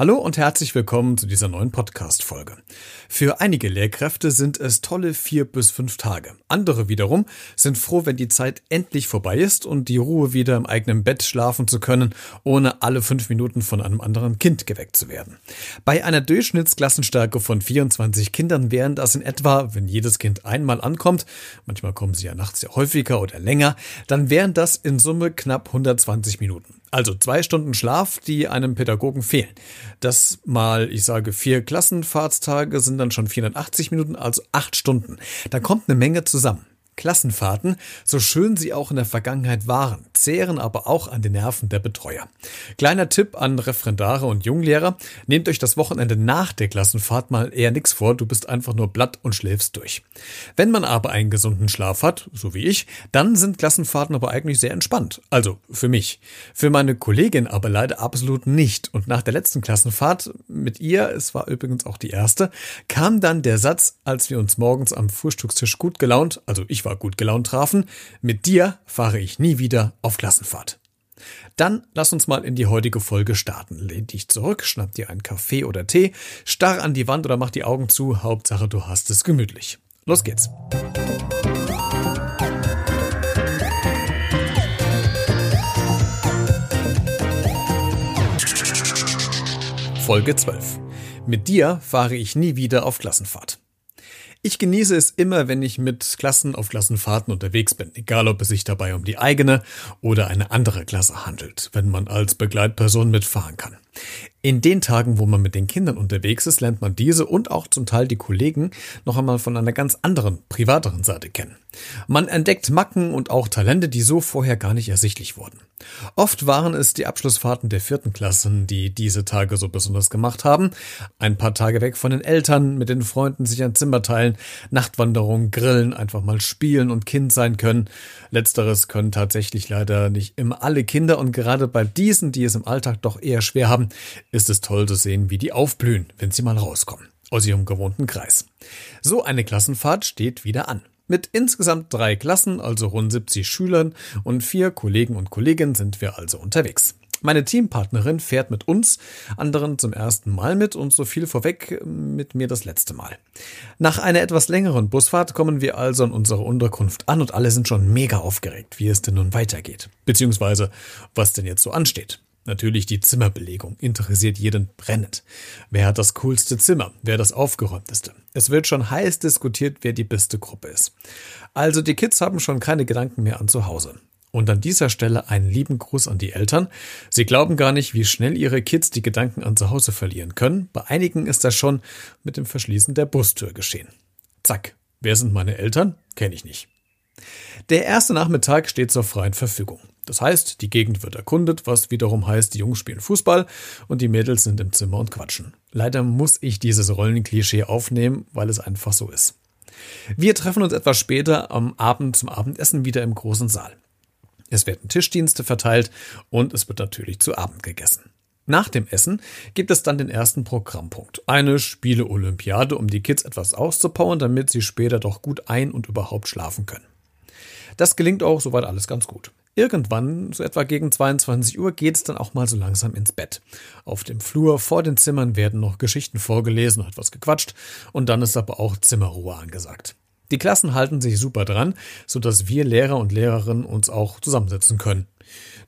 Hallo und herzlich willkommen zu dieser neuen Podcast-Folge. Für einige Lehrkräfte sind es tolle vier bis fünf Tage. Andere wiederum sind froh, wenn die Zeit endlich vorbei ist und die Ruhe wieder im eigenen Bett schlafen zu können, ohne alle fünf Minuten von einem anderen Kind geweckt zu werden. Bei einer Durchschnittsklassenstärke von 24 Kindern wären das in etwa, wenn jedes Kind einmal ankommt, manchmal kommen sie ja nachts ja häufiger oder länger, dann wären das in Summe knapp 120 Minuten. Also zwei Stunden Schlaf, die einem Pädagogen fehlen. Das mal, ich sage, vier Klassenfahrtstage sind dann schon 480 Minuten, also acht Stunden. Da kommt eine Menge zusammen. Klassenfahrten, so schön sie auch in der Vergangenheit waren, zehren aber auch an den Nerven der Betreuer. Kleiner Tipp an Referendare und Junglehrer, nehmt euch das Wochenende nach der Klassenfahrt mal eher nichts vor, du bist einfach nur blatt und schläfst durch. Wenn man aber einen gesunden Schlaf hat, so wie ich, dann sind Klassenfahrten aber eigentlich sehr entspannt. Also für mich. Für meine Kollegin aber leider absolut nicht. Und nach der letzten Klassenfahrt mit ihr, es war übrigens auch die erste, kam dann der Satz, als wir uns morgens am Frühstückstisch gut gelaunt, also ich war war gut gelaunt trafen, mit dir fahre ich nie wieder auf Klassenfahrt. Dann lass uns mal in die heutige Folge starten. Lehn dich zurück, schnapp dir einen Kaffee oder Tee, starr an die Wand oder mach die Augen zu, Hauptsache du hast es gemütlich. Los geht's. Folge 12. Mit dir fahre ich nie wieder auf Klassenfahrt. Ich genieße es immer, wenn ich mit Klassen auf Klassenfahrten unterwegs bin, egal ob es sich dabei um die eigene oder eine andere Klasse handelt, wenn man als Begleitperson mitfahren kann. In den Tagen, wo man mit den Kindern unterwegs ist, lernt man diese und auch zum Teil die Kollegen noch einmal von einer ganz anderen, privateren Seite kennen. Man entdeckt Macken und auch Talente, die so vorher gar nicht ersichtlich wurden. Oft waren es die Abschlussfahrten der vierten Klassen, die diese Tage so besonders gemacht haben. Ein paar Tage weg von den Eltern, mit den Freunden sich ein Zimmer teilen, Nachtwanderung, Grillen, einfach mal spielen und Kind sein können. Letzteres können tatsächlich leider nicht immer alle Kinder und gerade bei diesen, die es im Alltag doch eher schwer haben, ist es toll zu sehen, wie die aufblühen, wenn sie mal rauskommen aus ihrem gewohnten Kreis. So eine Klassenfahrt steht wieder an. Mit insgesamt drei Klassen, also rund 70 Schülern und vier Kollegen und Kolleginnen sind wir also unterwegs. Meine Teampartnerin fährt mit uns, anderen zum ersten Mal mit und so viel vorweg mit mir das letzte Mal. Nach einer etwas längeren Busfahrt kommen wir also in unsere Unterkunft an und alle sind schon mega aufgeregt, wie es denn nun weitergeht. Beziehungsweise, was denn jetzt so ansteht. Natürlich die Zimmerbelegung interessiert jeden brennend. Wer hat das coolste Zimmer? Wer das aufgeräumteste? Es wird schon heiß diskutiert, wer die beste Gruppe ist. Also die Kids haben schon keine Gedanken mehr an zu Hause. Und an dieser Stelle einen lieben Gruß an die Eltern. Sie glauben gar nicht, wie schnell ihre Kids die Gedanken an zu Hause verlieren können. Bei einigen ist das schon mit dem Verschließen der Bustür geschehen. Zack. Wer sind meine Eltern? Kenne ich nicht. Der erste Nachmittag steht zur freien Verfügung. Das heißt, die Gegend wird erkundet, was wiederum heißt, die Jungs spielen Fußball und die Mädels sind im Zimmer und quatschen. Leider muss ich dieses Rollenklischee aufnehmen, weil es einfach so ist. Wir treffen uns etwas später am Abend zum Abendessen wieder im großen Saal. Es werden Tischdienste verteilt und es wird natürlich zu Abend gegessen. Nach dem Essen gibt es dann den ersten Programmpunkt. Eine Spiele-Olympiade, um die Kids etwas auszupowern, damit sie später doch gut ein- und überhaupt schlafen können. Das gelingt auch soweit alles ganz gut. Irgendwann, so etwa gegen 22 Uhr, geht es dann auch mal so langsam ins Bett. Auf dem Flur vor den Zimmern werden noch Geschichten vorgelesen, noch etwas gequatscht und dann ist aber auch Zimmerruhe angesagt. Die Klassen halten sich super dran, sodass wir Lehrer und Lehrerinnen uns auch zusammensetzen können.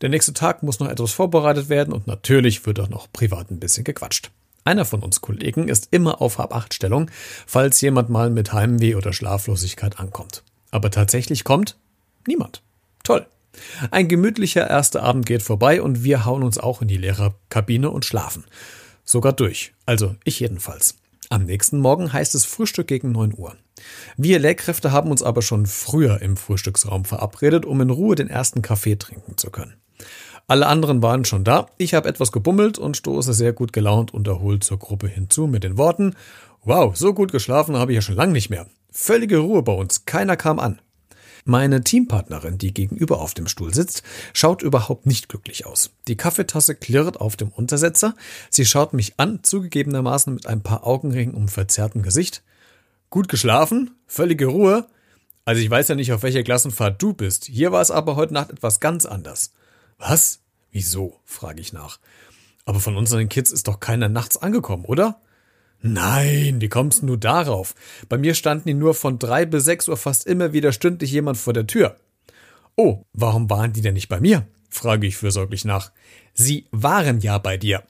Der nächste Tag muss noch etwas vorbereitet werden und natürlich wird auch noch privat ein bisschen gequatscht. Einer von uns Kollegen ist immer auf Hab-Acht-Stellung, falls jemand mal mit Heimweh oder Schlaflosigkeit ankommt. Aber tatsächlich kommt niemand. Toll. Ein gemütlicher erster Abend geht vorbei und wir hauen uns auch in die Lehrerkabine und schlafen. Sogar durch. Also ich jedenfalls. Am nächsten Morgen heißt es Frühstück gegen 9 Uhr. Wir Lehrkräfte haben uns aber schon früher im Frühstücksraum verabredet, um in Ruhe den ersten Kaffee trinken zu können. Alle anderen waren schon da. Ich habe etwas gebummelt und stoße sehr gut gelaunt und erholt zur Gruppe hinzu mit den Worten Wow, so gut geschlafen habe ich ja schon lange nicht mehr. Völlige Ruhe bei uns, keiner kam an. Meine Teampartnerin, die gegenüber auf dem Stuhl sitzt, schaut überhaupt nicht glücklich aus. Die Kaffeetasse klirrt auf dem Untersetzer. Sie schaut mich an, zugegebenermaßen mit ein paar Augenringen um verzerrtem Gesicht. Gut geschlafen? Völlige Ruhe? Also ich weiß ja nicht, auf welcher Klassenfahrt du bist. Hier war es aber heute Nacht etwas ganz anders. Was? Wieso? frage ich nach. Aber von unseren Kids ist doch keiner nachts angekommen, oder? Nein, wie kommst du darauf? Bei mir standen die nur von drei bis sechs Uhr fast immer wieder stündlich jemand vor der Tür. Oh, warum waren die denn nicht bei mir? frage ich fürsorglich nach. Sie waren ja bei dir.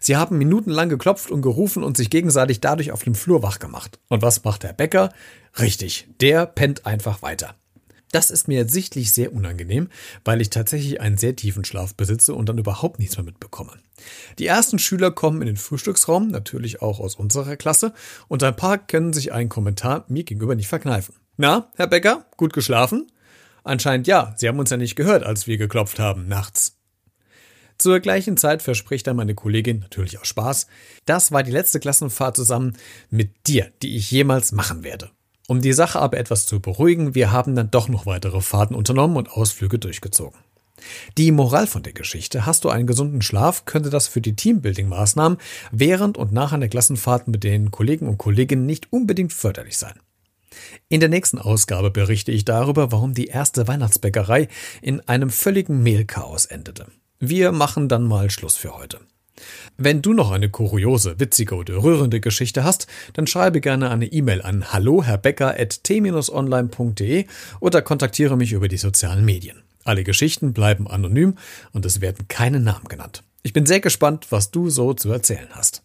Sie haben minutenlang geklopft und gerufen und sich gegenseitig dadurch auf dem Flur wach gemacht. Und was macht der Bäcker? Richtig, der pennt einfach weiter. Das ist mir sichtlich sehr unangenehm, weil ich tatsächlich einen sehr tiefen Schlaf besitze und dann überhaupt nichts mehr mitbekomme. Die ersten Schüler kommen in den Frühstücksraum, natürlich auch aus unserer Klasse, und ein paar können sich einen Kommentar mir gegenüber nicht verkneifen. Na, Herr Becker, gut geschlafen? Anscheinend ja, Sie haben uns ja nicht gehört, als wir geklopft haben, nachts. Zur gleichen Zeit verspricht dann meine Kollegin, natürlich aus Spaß, das war die letzte Klassenfahrt zusammen mit dir, die ich jemals machen werde. Um die Sache aber etwas zu beruhigen, wir haben dann doch noch weitere Fahrten unternommen und Ausflüge durchgezogen. Die Moral von der Geschichte, hast du einen gesunden Schlaf, könnte das für die Teambuilding-Maßnahmen während und nach einer Klassenfahrt mit den Kollegen und Kolleginnen nicht unbedingt förderlich sein. In der nächsten Ausgabe berichte ich darüber, warum die erste Weihnachtsbäckerei in einem völligen Mehlchaos endete. Wir machen dann mal Schluss für heute. Wenn du noch eine kuriose, witzige oder rührende Geschichte hast, dann schreibe gerne eine E-Mail an hallo-herr-becker.t-online.de oder kontaktiere mich über die sozialen Medien. Alle Geschichten bleiben anonym und es werden keine Namen genannt. Ich bin sehr gespannt, was du so zu erzählen hast.